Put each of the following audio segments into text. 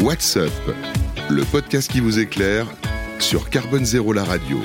What's Up, le podcast qui vous éclaire sur Carbone Zéro la radio.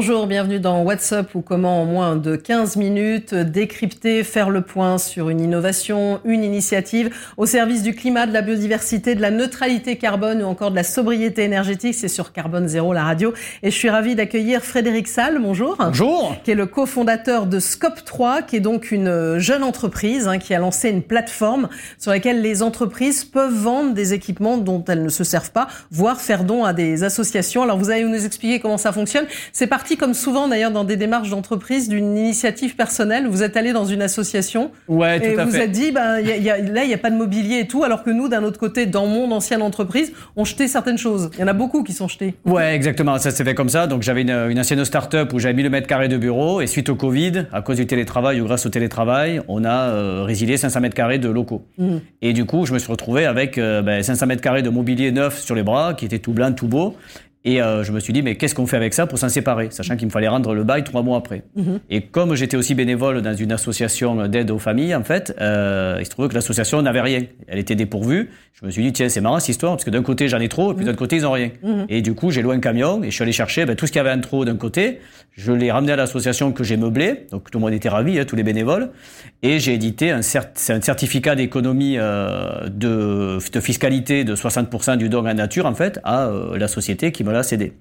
Bonjour, bienvenue dans WhatsApp ou comment en moins de 15 minutes décrypter, faire le point sur une innovation, une initiative au service du climat, de la biodiversité, de la neutralité carbone ou encore de la sobriété énergétique. C'est sur Carbone Zéro, la radio. Et je suis ravie d'accueillir Frédéric Salle, bonjour. Bonjour. Qui est le cofondateur de Scope 3, qui est donc une jeune entreprise hein, qui a lancé une plateforme sur laquelle les entreprises peuvent vendre des équipements dont elles ne se servent pas, voire faire don à des associations. Alors vous allez nous expliquer comment ça fonctionne. C'est parti comme souvent d'ailleurs dans des démarches d'entreprise d'une initiative personnelle. Vous êtes allé dans une association ouais, tout et à vous fait. êtes dit, ben, y a, y a, là, il n'y a pas de mobilier et tout, alors que nous, d'un autre côté, dans mon ancienne entreprise, on jetait certaines choses. Il y en a beaucoup qui sont jetés. Ouais, exactement. Ça s'est fait comme ça. Donc j'avais une, une ancienne start-up où j'avais 1000 mètres carrés de bureau et suite au Covid, à cause du télétravail ou grâce au télétravail, on a euh, résilié 500 mètres carrés de locaux. Mmh. Et du coup, je me suis retrouvé avec euh, ben, 500 mètres carrés de mobilier neuf sur les bras, qui était tout blanc, tout beau. Et euh, je me suis dit, mais qu'est-ce qu'on fait avec ça pour s'en séparer Sachant qu'il me fallait rendre le bail trois mois après. Mmh. Et comme j'étais aussi bénévole dans une association d'aide aux familles, en fait, euh, il se trouvait que l'association n'avait rien. Elle était dépourvue. Je me suis dit, tiens, c'est marrant cette histoire, parce que d'un côté, j'en ai trop, et puis de l'autre côté, ils n'ont rien. Mmh. Et du coup, j'ai loué un camion, et je suis allé chercher ben, tout ce qu'il y avait en trop d'un côté. Je l'ai ramené à l'association que j'ai meublée, donc tout le monde était ravi, hein, tous les bénévoles. Et j'ai édité un, cert un certificat d'économie euh, de, de, fiscalité de 60% du don en nature, en fait, à la société qui me l'a cédé.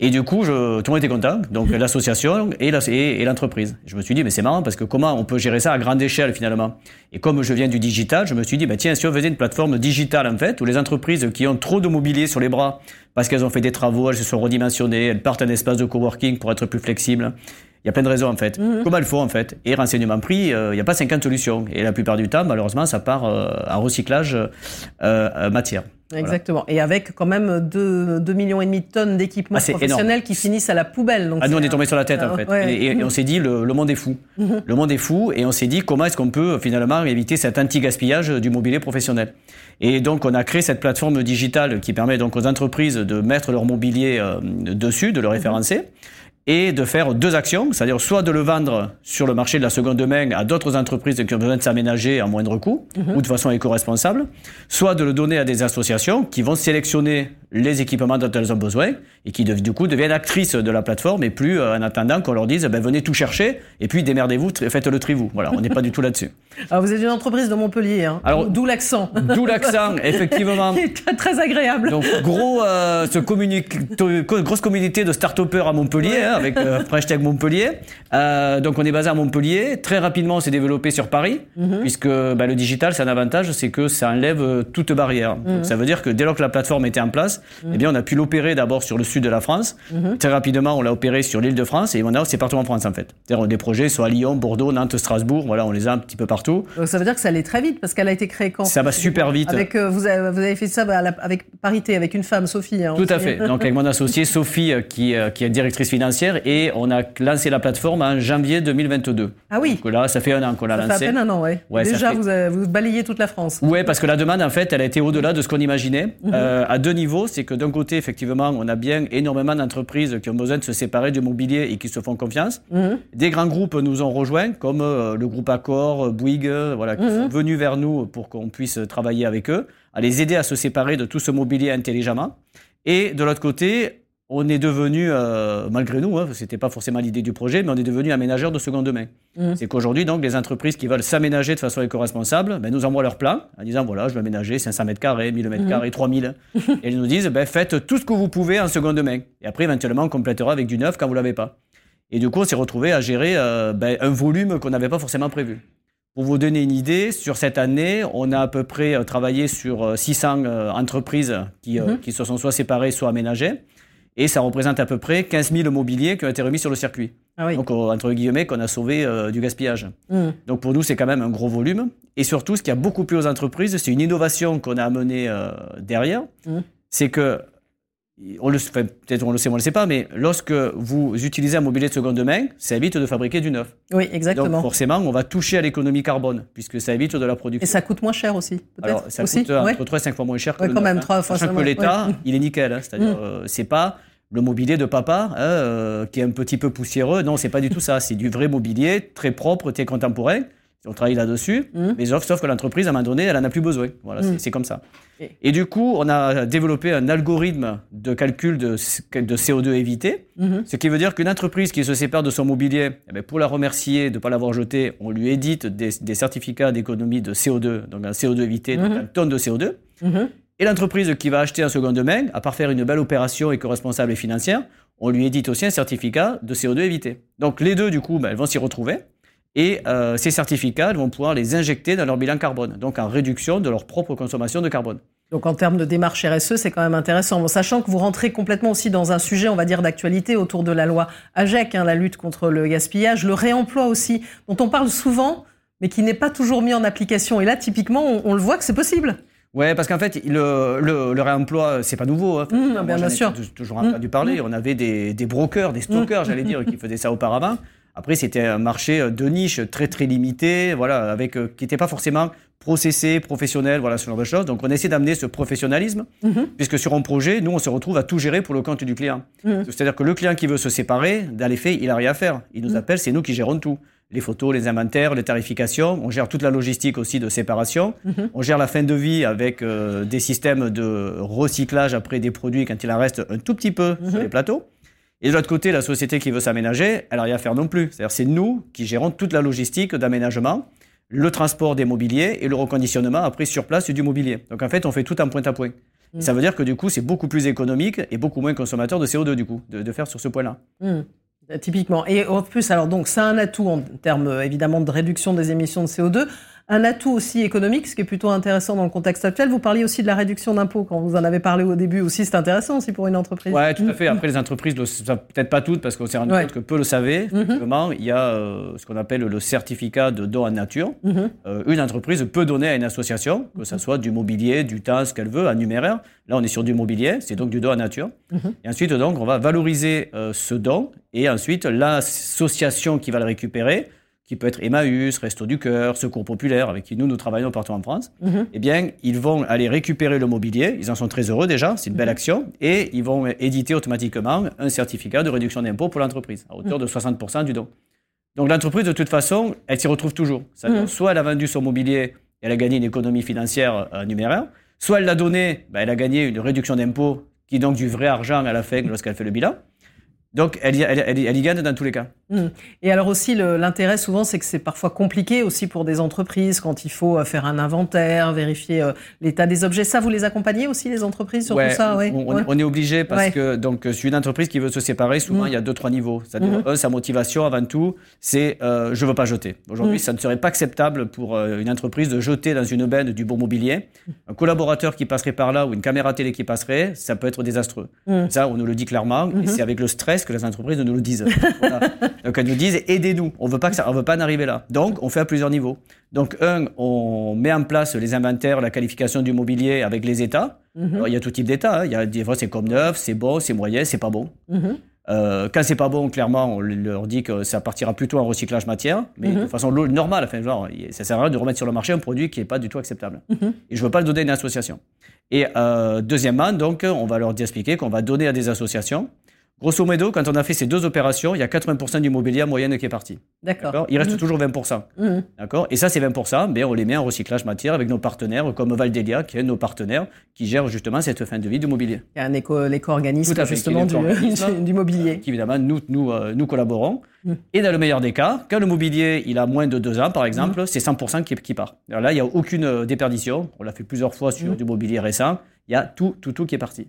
Et du coup, je, tout le monde était content, donc l'association et l'entreprise. La, et, et je me suis dit, mais c'est marrant parce que comment on peut gérer ça à grande échelle finalement? Et comme je viens du digital, je me suis dit, bah, tiens, si on faisait une plateforme digitale en fait, où les entreprises qui ont trop de mobilier sur les bras, parce qu'elles ont fait des travaux, elles se sont redimensionnées, elles partent un espace de coworking pour être plus flexibles. Il y a plein de raisons en fait. Mmh. Comment il faut en fait? Et renseignement prix, il euh, n'y a pas 50 solutions. Et la plupart du temps, malheureusement, ça part euh, en recyclage euh, matière. Exactement. Voilà. Et avec quand même 2, 2 millions et demi de tonnes d'équipements ah, professionnels énorme. qui finissent à la poubelle. Donc ah, nous, on est tombé sur la tête, en fait. Ouais. Et, et, et, on s'est dit, le, le, monde est fou. -hmm. Le monde est fou. Et on s'est dit, comment est-ce qu'on peut finalement éviter cet anti-gaspillage du mobilier professionnel? Et donc, on a créé cette plateforme digitale qui permet donc aux entreprises de mettre leur mobilier euh, dessus, de le référencer. Et de faire deux actions, c'est-à-dire soit de le vendre sur le marché de la seconde main à d'autres entreprises qui ont besoin de s'aménager à moindre coût mm -hmm. ou de façon éco-responsable, soit de le donner à des associations qui vont sélectionner les équipements dont elles ont besoin et qui du coup deviennent actrices de la plateforme et plus euh, en attendant qu'on leur dise ben, venez tout chercher et puis démerdez-vous, faites le tri vous. Voilà, on n'est pas du tout là-dessus. Alors vous êtes une entreprise de Montpellier, hein Alors d'où l'accent. D'où l'accent, effectivement. C'est très agréable. Donc gros, euh, ce grosse communauté de start-upers à Montpellier. Ouais. Hein, avec euh, hashtag Montpellier. Euh, donc on est basé à Montpellier. Très rapidement, on s'est développé sur Paris, mm -hmm. puisque bah, le digital, c'est un avantage, c'est que ça enlève euh, toute barrière. Mm -hmm. donc, ça veut dire que dès lors que la plateforme était en place. Eh bien, on a pu l'opérer d'abord sur le sud de la France. Très rapidement, on l'a opéré sur l'île de France et maintenant, c'est partout en France en fait. C'est-à-dire des projets soit à Lyon, Bordeaux, Nantes, Strasbourg. Voilà, on les a un petit peu partout. Donc ça veut dire que ça allait très vite parce qu'elle a été créée quand? Ça va super vite. Avec, euh, vous, avez, vous, avez, fait ça bah, avec parité, avec une femme, Sophie. Hein, Tout à fait. Donc avec mon associé Sophie, qui, qui est directrice financière, et on a lancé la plateforme en janvier 2022. Ah oui. Donc là, ça fait un an qu'on l'a lancé. Ça fait à peine un an, ouais Déjà, fait... vous, avez, vous balayez toute la France. Oui, parce que la demande, en fait, elle a été au-delà de ce qu'on imaginait. Euh, à deux niveaux, c'est que d'un côté, effectivement, on a bien énormément d'entreprises qui ont besoin de se séparer du mobilier et qui se font confiance. -hmm. Des grands groupes nous ont rejoints, comme euh, le groupe Accor, Bouygues, voilà, qui sont venus vers nous pour qu'on puisse travailler avec eux, à les aider à se séparer de tout ce mobilier intelligemment. Et de l'autre côté, on est devenu, euh, malgré nous, hein, c'était pas forcément l'idée du projet, mais on est devenu aménageur de seconde main. Mmh. C'est qu'aujourd'hui, donc, les entreprises qui veulent s'aménager de façon éco-responsable, ben, nous envoient leur plan en disant voilà, je vais aménager 500 mètres carrés, 1000 mètres carrés, 3000. et ils nous disent ben, faites tout ce que vous pouvez en seconde main. Et après, éventuellement, on complétera avec du neuf quand vous l'avez pas. Et du coup, on s'est retrouvé à gérer euh, ben, un volume qu'on n'avait pas forcément prévu. Pour vous donner une idée, sur cette année, on a à peu près euh, travaillé sur 600 euh, entreprises qui, mmh. qui se sont soit séparées, soit aménagées. Et ça représente à peu près 15 000 mobiliers qui ont été remis sur le circuit. Ah oui. Donc, entre guillemets, qu'on a sauvé euh, du gaspillage. Mmh. Donc, pour nous, c'est quand même un gros volume. Et surtout, ce qui a beaucoup plu aux entreprises, c'est une innovation qu'on a amenée euh, derrière. Mmh. C'est que, on le, enfin, peut-être on le sait, on ne le sait pas, mais lorsque vous utilisez un mobilier de seconde main, ça évite de fabriquer du neuf. Oui, exactement. Donc, forcément, on va toucher à l'économie carbone, puisque ça évite de la production. Et ça coûte moins cher aussi, Alors, ça aussi coûte entre ouais. 3 et 5 fois moins cher que ouais, le quand neuf, même, hein. 3 fois Sachant que l'État, ouais. il est nickel. Hein, C'est-à-dire, Mmh. euh, c'est pas le mobilier de papa, hein, euh, qui est un petit peu poussiéreux. Non, c'est pas du tout ça. C'est du vrai mobilier, très propre, très contemporain. On travaille là-dessus, Mhm. mais sauf, sauf que l'entreprise, à un moment donné, elle en a plus besoin. Voilà, c'est- c'est comme ça. Et- Et du coup, on a développé un algorithme de calcul de, de CO2 évité, Mhm. ce qui veut dire qu'une entreprise qui se sépare de son mobilier, eh ben, pour la remercier de ne pas l'avoir jeté, on lui édite des, des certificats d'économie de CO2, donc un CO2 évité, donc Mhm. un tonne de CO2. Mhm. Et l'entreprise qui va acheter en seconde main, à part faire une belle opération éco-responsable et financière, on lui édite aussi un certificat de CO2 évité. Donc les deux, du coup, ben, elles vont s'y retrouver. Et euh, ces certificats, elles vont pouvoir les injecter dans leur bilan carbone, donc en réduction de leur propre consommation de carbone. Donc en termes de démarche RSE, c'est quand même intéressant. Bon, sachant que vous rentrez complètement aussi dans un sujet, on va dire, d'actualité autour de la loi AGEC, hein, la lutte contre le gaspillage, le réemploi aussi, dont on parle souvent, mais qui n'est pas toujours mis en application. Et là, typiquement, on, on le voit que c'est possible. Ouais, parce qu'en fait, le, le, le réemploi, c'est pas nouveau. Hein. Mmh, Moi, bien j'en ai sûr. tou- toujours Mmh, entendu parler. On avait des, des brokers, des stockers, j'allais dire, qui faisaient ça auparavant. Après, c'était un marché de niche très très limité, voilà, avec euh, qui n'était pas forcément processé, professionnel, voilà, ce genre de choses. Donc, on essaie d'amener ce professionnalisme, Mhm. puisque sur un projet, nous, on se retrouve à tout gérer pour le compte du client. Mhm. C'est-à-dire que le client qui veut se séparer, dans les faits, il n'a rien à faire. Il nous Mhm. appelle, c'est nous qui gérons tout. Les photos, les inventaires, les tarifications. On gère toute la logistique aussi de séparation. On gère la fin de vie avec euh, des systèmes de recyclage après des produits quand il en reste un tout petit peu sur les plateaux. Et de l'autre côté, la société qui veut s'aménager, elle n'a rien à faire non plus. C'est-à-dire c'est nous qui gérons toute la logistique d'aménagement, le transport des mobiliers et le reconditionnement après sur place du mobilier. Donc en fait, on fait tout en point à point. Mhm. Ça veut dire que du coup, c'est beaucoup plus économique et beaucoup moins consommateur de CO2 du coup, de, de faire sur ce point-là. Mmh. Typiquement. Et en plus, alors donc, c'est un atout en termes évidemment de réduction des émissions de CO2, un atout aussi économique, ce qui est plutôt intéressant dans le contexte actuel. Vous parliez aussi de la réduction d'impôts quand vous en avez parlé au début aussi. C'est intéressant aussi pour une entreprise. Ouais, tout à Mmh. fait. Après, les entreprises, peut-être pas toutes, parce qu'on s'est rendu Ouais. compte que peu le savaient. Mhm. Effectivement, il y a euh, ce qu'on appelle le certificat de don en nature. Mhm. Euh, une entreprise peut donner à une association, que ce soit du mobilier, du temps, ce qu'elle veut, en numéraire. Là, on est sur du mobilier, c'est donc du don en nature. Et ensuite, donc, on va valoriser euh, ce don, et ensuite, l'association qui va le récupérer, qui peut être Emmaüs, Resto du Cœur, Secours Populaire, avec qui nous, nous travaillons partout en France, Mhm. eh bien, ils vont aller récupérer le mobilier. Ils en sont très heureux déjà, c'est une belle action. Et ils vont éditer automatiquement un certificat de réduction d'impôt pour l'entreprise, à hauteur de 60% du don. Donc l'entreprise, de toute façon, elle s'y retrouve toujours. C'est-à-dire, Mhm. Soit elle a vendu son mobilier, elle a gagné une économie financière euh, numéraire, soit elle l'a donné, ben, elle a gagné une réduction d'impôt, qui est donc du vrai argent à la fin lorsqu'elle fait le bilan. Donc elle, y- elle, elle, elle y gagne dans tous les cas. Et alors aussi, l'intérêt souvent, c'est que c'est parfois compliqué aussi pour des entreprises quand il faut euh, faire un inventaire, vérifier euh, l'état des objets. Ça, vous les accompagnez aussi, les entreprises, sur Ouais, tout ça on, ouais. on- Ouais. on est obligé parce que donc euh, sur une entreprise qui veut se séparer, souvent Mhm. il y a deux trois niveaux. Mhm. un, sa motivation avant tout, c'est euh, je veux pas jeter. Aujourd'hui, Mhm. ça ne serait pas acceptable pour euh, une entreprise de jeter dans une benne du bon mobilier. Un collaborateur qui passerait par là ou une caméra télé qui passerait, ça peut être désastreux. Ça, on nous le dit clairement, et c'est avec le stress que les entreprises nous le disent. Voilà. Donc elles nous disent aidez-nous. On veut pas que ça, on veut pas en arriver là. Donc on fait à plusieurs niveaux. Donc un, on met en place les inventaires, la qualification du mobilier avec les États. Mhm. Alors, il y a tout type d'état. hein. Il y a des fois c'est comme neuf, c'est bon, c'est moyen, c'est pas bon. Mhm. Euh, quand c'est pas bon, clairement, on leur dit que ça partira plutôt en recyclage matière, mais Mhm. de façon lo- normale. Enfin, genre, ça sert à rien de remettre sur le marché un produit qui est pas du tout acceptable. Mhm. Et je veux pas le donner à une association. Et euh, deuxièmement, donc, on va leur expliquer qu'on va donner à des associations. Grosso modo, quand on a fait ces deux opérations, il y a 80% du mobilier en moyenne qui est parti. D'accord. Il reste Mhm. toujours 20%. Mhm. D'accord? Et ça, ces 20%, ben, on les met en recyclage matière avec nos partenaires, comme Valdelia, qui est nos partenaires, qui gère justement cette fin de vie du mobilier. Il y a un éco, l'éco-organisme Tout à fait, justement du, mobilier. qui évidemment nous, nous, euh, nous collaborons. Mm. Et dans le meilleur des cas, quand le mobilier il a moins de deux ans par exemple, c'est 100% qui, qui part. Alors là, il n'y a aucune euh, déperdition. On l'a fait plusieurs fois sur du mobilier récent. Il y a tout, tout, tout qui est parti.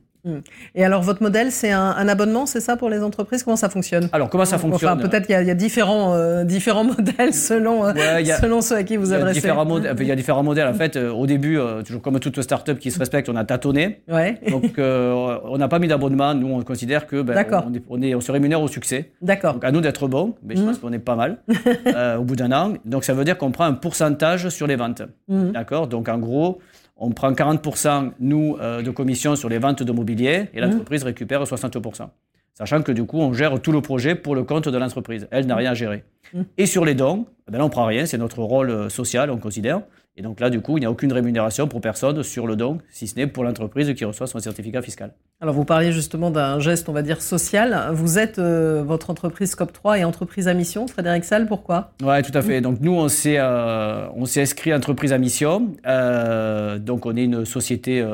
Et alors, votre modèle, c'est un, un abonnement, c'est ça pour les entreprises? Comment ça fonctionne? Alors comment ça fonctionne? Enfin, peut-être qu'il y a, il y a différents, euh, différents modèles selon, euh, Ouais, a- selon ceux à qui vous y, adressez. il y a différents modèles. En fait, euh, au début, toujours comme toute start-up qui se respecte, on a tâtonné. Ouais, Donc, on n'a pas mis d'abonnement. Nous, on considère que ben, D'accord. on, est- on, est- on se rémunère au succès. d'accord. Donc, à nous d'être bons, mais je Mhm. pense qu'on est pas mal au bout d'un an. Donc, ça veut dire qu'on prend un pourcentage sur les ventes. Mhm. D'accord? Donc, en gros, on prend 40%, nous, euh, de commission sur les ventes de mobilier et l'entreprise récupère 60%. Sachant que du coup, on gère tout le projet pour le compte de l'entreprise. Elle n'a rien à gérer. Mhm. Et sur les dons, eh ben là, on prend rien, c'est notre rôle euh, social, on considère. Et donc là, du coup, il n'y a aucune rémunération pour personne sur le don, si ce n'est pour l'entreprise qui reçoit son certificat fiscal. Alors vous parliez justement d'un geste, on va dire, social. Vous êtes, euh, votre entreprise Scope 3 et entreprise à mission, Frédéric Salle, pourquoi? Oui, tout à fait. Donc nous, on s'est, euh, on s'est inscrit entreprise à mission. Euh, donc on est une société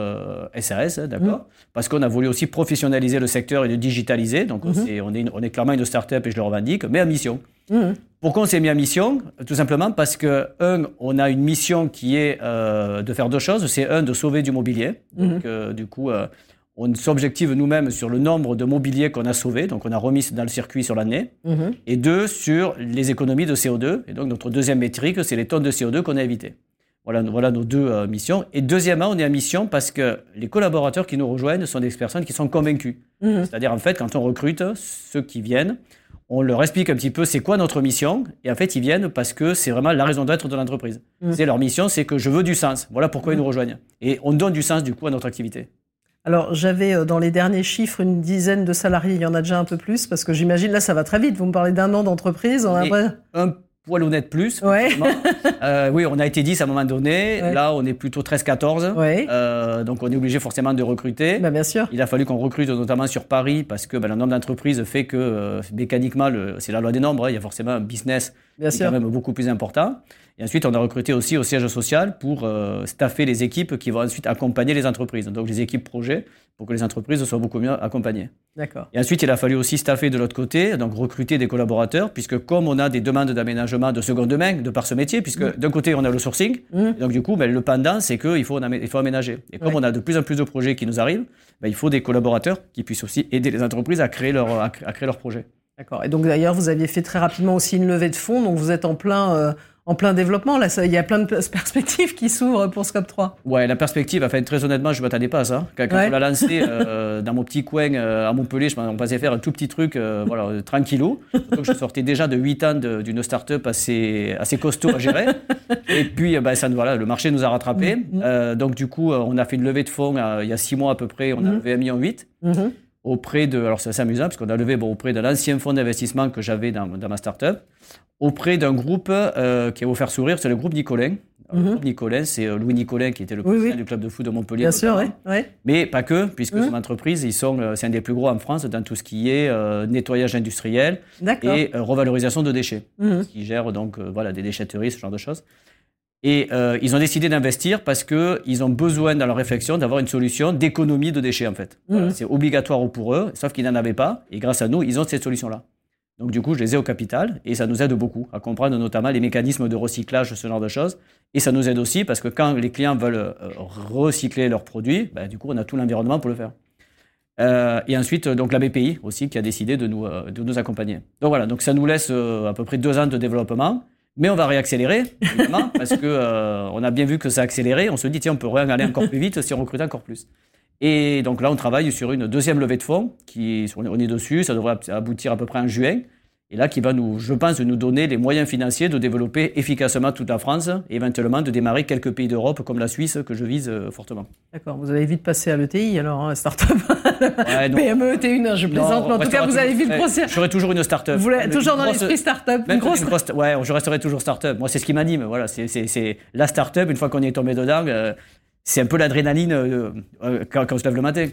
SRS, hein, d'accord? Mmh. Parce qu'on a voulu aussi professionnaliser le secteur et le digitaliser. Donc on, mmh. est, on, est, on est clairement une start-up et je le revendique, mais à mission. Mmh. Pourquoi on s'est mis à mission Tout simplement parce que, un, on a une mission qui est euh, de faire deux choses. C'est un, de sauver du mobilier. Mhm. Donc, euh, du coup, euh, on s'objective nous-mêmes sur le nombre de mobilier qu'on a sauvé, donc on a remis dans le circuit sur l'année. Mhm. Et deux, sur les économies de CO2. Et donc, notre deuxième métrique, c'est les tonnes de CO2 qu'on a évitées. Voilà, voilà nos deux missions. Et deuxièmement, on est à mission parce que les collaborateurs qui nous rejoignent sont des personnes qui sont convaincus. Mhm. C'est-à-dire, en fait, quand on recrute, ceux qui viennent, on leur explique un petit peu c'est quoi notre mission. Et en fait, ils viennent parce que c'est vraiment la raison d'être de l'entreprise. Mm. C'est leur mission, c'est que je veux du sens. Voilà pourquoi ils mm. nous rejoignent. Et on donne du sens du coup à notre activité. Alors, j'avais euh, dans les derniers chiffres une dizaine de salariés. Il y en a déjà un peu plus parce que j'imagine là, ça va très vite. Vous me parlez d'un an d'entreprise. Un honnête plus. Ouais. euh, oui, on a été 10 à un moment donné. Là, on est plutôt 13-14. Ouais. Euh, donc, on est obligé forcément de recruter. Bah, bien sûr. Il a fallu qu'on recrute notamment sur Paris parce que bah, le nombre d'entreprises fait que euh, mécaniquement, c'est la loi des nombres. Hein. il y a forcément un business bien qui est quand même beaucoup plus important. Et ensuite, on a recruté aussi au siège social pour euh, staffer les équipes qui vont ensuite accompagner les entreprises. Donc, les équipes projets pour que les entreprises soient beaucoup mieux accompagnées. D'accord. Et ensuite, il a fallu aussi staffer de l'autre côté, donc recruter des collaborateurs, puisque comme on a des demandes d'aménagement de seconde main, de par ce métier, puisque mmh. d'un côté, on a le sourcing, mmh. donc du coup, ben, le pendant, c'est qu'il faut, il faut aménager. Et comme on a de plus en plus de projets qui nous arrivent, ben, il faut des collaborateurs qui puissent aussi aider les entreprises à créer leur, à, créer leur projet. D'accord. Et donc d'ailleurs, vous aviez fait très rapidement aussi une levée de fonds, donc vous êtes en plein euh, en plein développement. Là, il y a plein de perspectives qui s'ouvrent pour Scope 3. Ouais, la perspective, enfin, très honnêtement, je ne m'attendais pas à ça. Quand, on l'a lancé euh, dans mon petit coin euh, à Montpellier, je pensais faire un tout petit truc, voilà, tranquillou. Donc, je sortais déjà de 8 ans d'une start-up assez, assez costaud à gérer. Et puis, ben, ça, voilà, le marché nous a rattrapés. Mm-hmm. donc, du coup, on a fait une levée de fonds il y a 6 mois à peu près. On a levé 1,8 million auprès de, alors c'est assez amusant parce qu'on a levé bon, auprès de l'ancien fonds d'investissement que j'avais dans, dans, ma startup, auprès d'un groupe euh, qui a offert sourire, c'est le groupe Nicolin. Le mhm. groupe Nicolin, c'est euh, Louis Nicolin qui était le président du club de foot de Montpellier. Bien sûr, oui. Mais pas que, puisque mhm. son entreprise, ils sont, euh, c'est un des plus gros en France dans tout ce qui est nettoyage industriel et revalorisation de déchets, mhm. qui gère donc voilà des déchetteries, ce genre de choses. Et euh, ils ont décidé d'investir parce qu'ils ont besoin, dans leur réflexion, d'avoir une solution d'économie de déchets, en fait. Mmh. C'est obligatoire pour eux, sauf qu'ils n'en avaient pas. Et grâce à nous, ils ont cette solution-là. Donc, du coup, je les ai au capital et ça nous aide beaucoup à comprendre notamment les mécanismes de recyclage, ce genre de choses. Et ça nous aide aussi parce que quand les clients veulent euh, recycler leurs produits, ben, du coup, on a tout l'environnement pour le faire. Euh, et ensuite, donc la BPI aussi qui a décidé de nous, euh, de nous accompagner. Donc voilà, donc ça nous laisse à peu près deux ans de développement. Mais on va réaccélérer, évidemment, parce que euh, on a bien vu que ça a accéléré. On se dit, tiens, on peut aller encore plus vite si on recrute encore plus. Et donc là, on travaille sur une deuxième levée de fonds, qui, on est dessus, ça devrait aboutir à peu près en juin et là qui va nous, je pense, nous donner les moyens financiers de développer efficacement toute la France et éventuellement de démarrer quelques pays d'Europe comme la Suisse que je vise euh, fortement. D'accord, vous allez vite passer à l'ETI alors, hein, start-up. Ouais, PME, ETI1, je plaisante, mais en tout cas vous allez vite grossir. Je serai toujours une start-up. Vous voulez, toujours dans l'esprit start-up une grosse... Ouais, je resterai toujours start-up. Moi, c'est ce qui m'anime. Voilà, c'est la start-up, une fois qu'on est tombé dedans, euh, c'est un peu l'adrénaline euh, quand, quand on se lève le matin.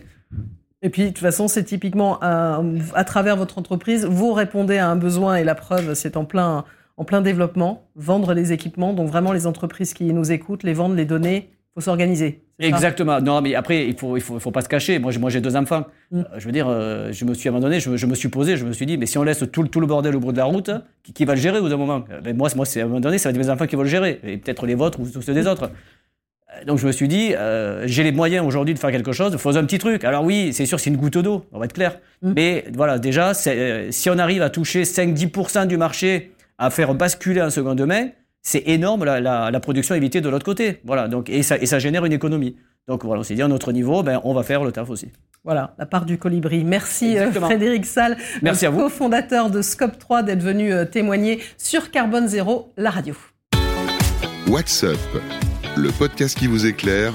Et puis, de toute façon, c'est typiquement à travers votre entreprise, vous répondez à un besoin et la preuve, c'est en plein, en plein développement, vendre les équipements. Donc vraiment, les entreprises qui nous écoutent, les vendre, les donner, faut s'organiser. Exactement. Non, mais après, il faut, il faut, faut pas se cacher. Moi, j'ai, moi, j'ai deux enfants. Mm. Euh, je veux dire, euh, je me suis à un moment donné, je, me suis posé, je me suis dit, mais si on laisse tout, tout le bordel au bout de la route, qui, va le gérer au bout d'un moment? Ben, Moi, moi, c'est à un moment donné, ça va être mes enfants qui vont le gérer, et peut-être les vôtres ou ceux des autres. Donc je me suis dit, euh, j'ai les moyens aujourd'hui de faire quelque chose, faisons un petit truc. Alors oui, c'est sûr, c'est une goutte d'eau, on va être clair. Mm. Mais voilà, déjà, euh, si on arrive à toucher 5-10% du marché, à faire basculer en seconde main, c'est énorme la, la, la, production évitée de l'autre côté. Voilà, donc, et, ça, et ça génère une économie. Donc voilà, on s'est dit à notre niveau, ben, on va faire le taf aussi. Voilà, la part du colibri. Merci euh, Frédéric Salle, Merci à vous. cofondateur de Scope 3, d'être venu témoigner sur Carbone Zéro, la radio. What's up? Le podcast qui vous éclaire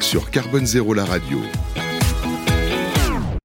sur Carbone Zéro la radio.